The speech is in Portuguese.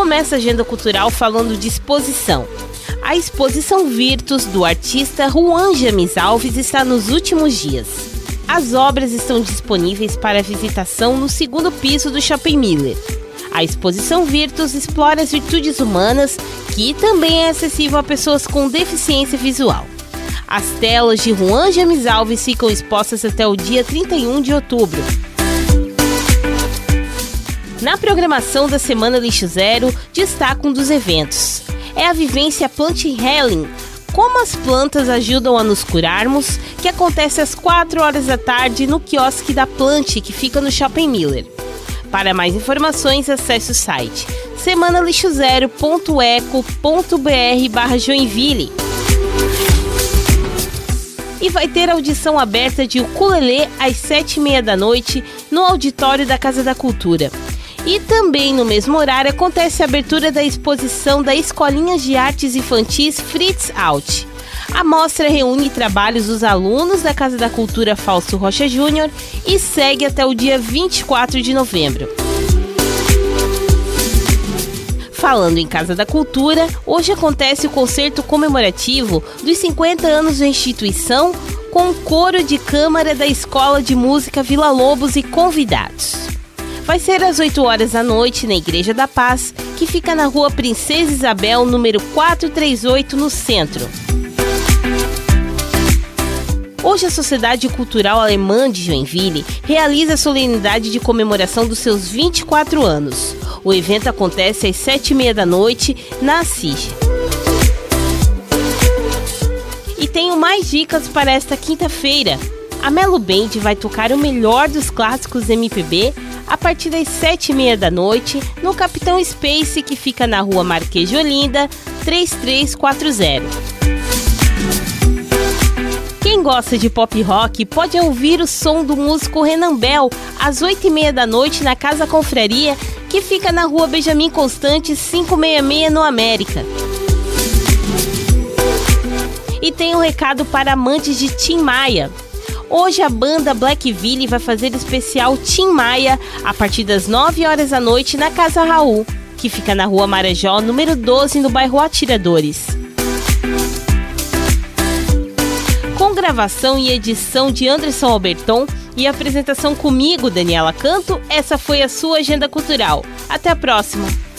começa a agenda cultural falando de exposição. A exposição Virtus do artista Juan James Alves está nos últimos dias. As obras estão disponíveis para visitação no segundo piso do Shopping Miller. A exposição Virtus explora as virtudes humanas, que também é acessível a pessoas com deficiência visual. As telas de Juan James Alves ficam expostas até o dia 31 de outubro. Na programação da Semana Lixo Zero, destaca um dos eventos. É a vivência Plant Healing, como as plantas ajudam a nos curarmos, que acontece às 4 horas da tarde no quiosque da Plant, que fica no Shopping Miller. Para mais informações, acesse o site semanalixozero.eco.br barra Joinville. E vai ter audição aberta de ukulele às sete e meia da noite no auditório da Casa da Cultura. E também no mesmo horário acontece a abertura da exposição da Escolinha de Artes Infantis Fritz Out. A mostra reúne trabalhos dos alunos da Casa da Cultura Falso Rocha Júnior e segue até o dia 24 de novembro. Falando em Casa da Cultura, hoje acontece o concerto comemorativo dos 50 anos da instituição com o coro de câmara da Escola de Música Vila Lobos e convidados. Vai ser às 8 horas da noite na Igreja da Paz, que fica na rua Princesa Isabel, número 438, no centro. Hoje, a Sociedade Cultural Alemã de Joinville realiza a solenidade de comemoração dos seus 24 anos. O evento acontece às 7h30 da noite na Assis. E tenho mais dicas para esta quinta-feira. A Melo Band vai tocar o melhor dos clássicos MPB a partir das 7h30 da noite no Capitão Space, que fica na rua Marquês de Olinda, 3340. Quem gosta de pop rock pode ouvir o som do músico Renan Bell às 8h30 da noite na Casa Confraria, que fica na rua Benjamin Constante 566 no América. E tem um recado para amantes de Tim Maia. Hoje a banda Blackville vai fazer especial Tim Maia a partir das 9 horas da noite na Casa Raul, que fica na rua Marajó, número 12, no bairro Atiradores. com gravação e edição de Anderson Alberton e apresentação comigo, Daniela Canto, essa foi a sua agenda cultural. Até a próxima!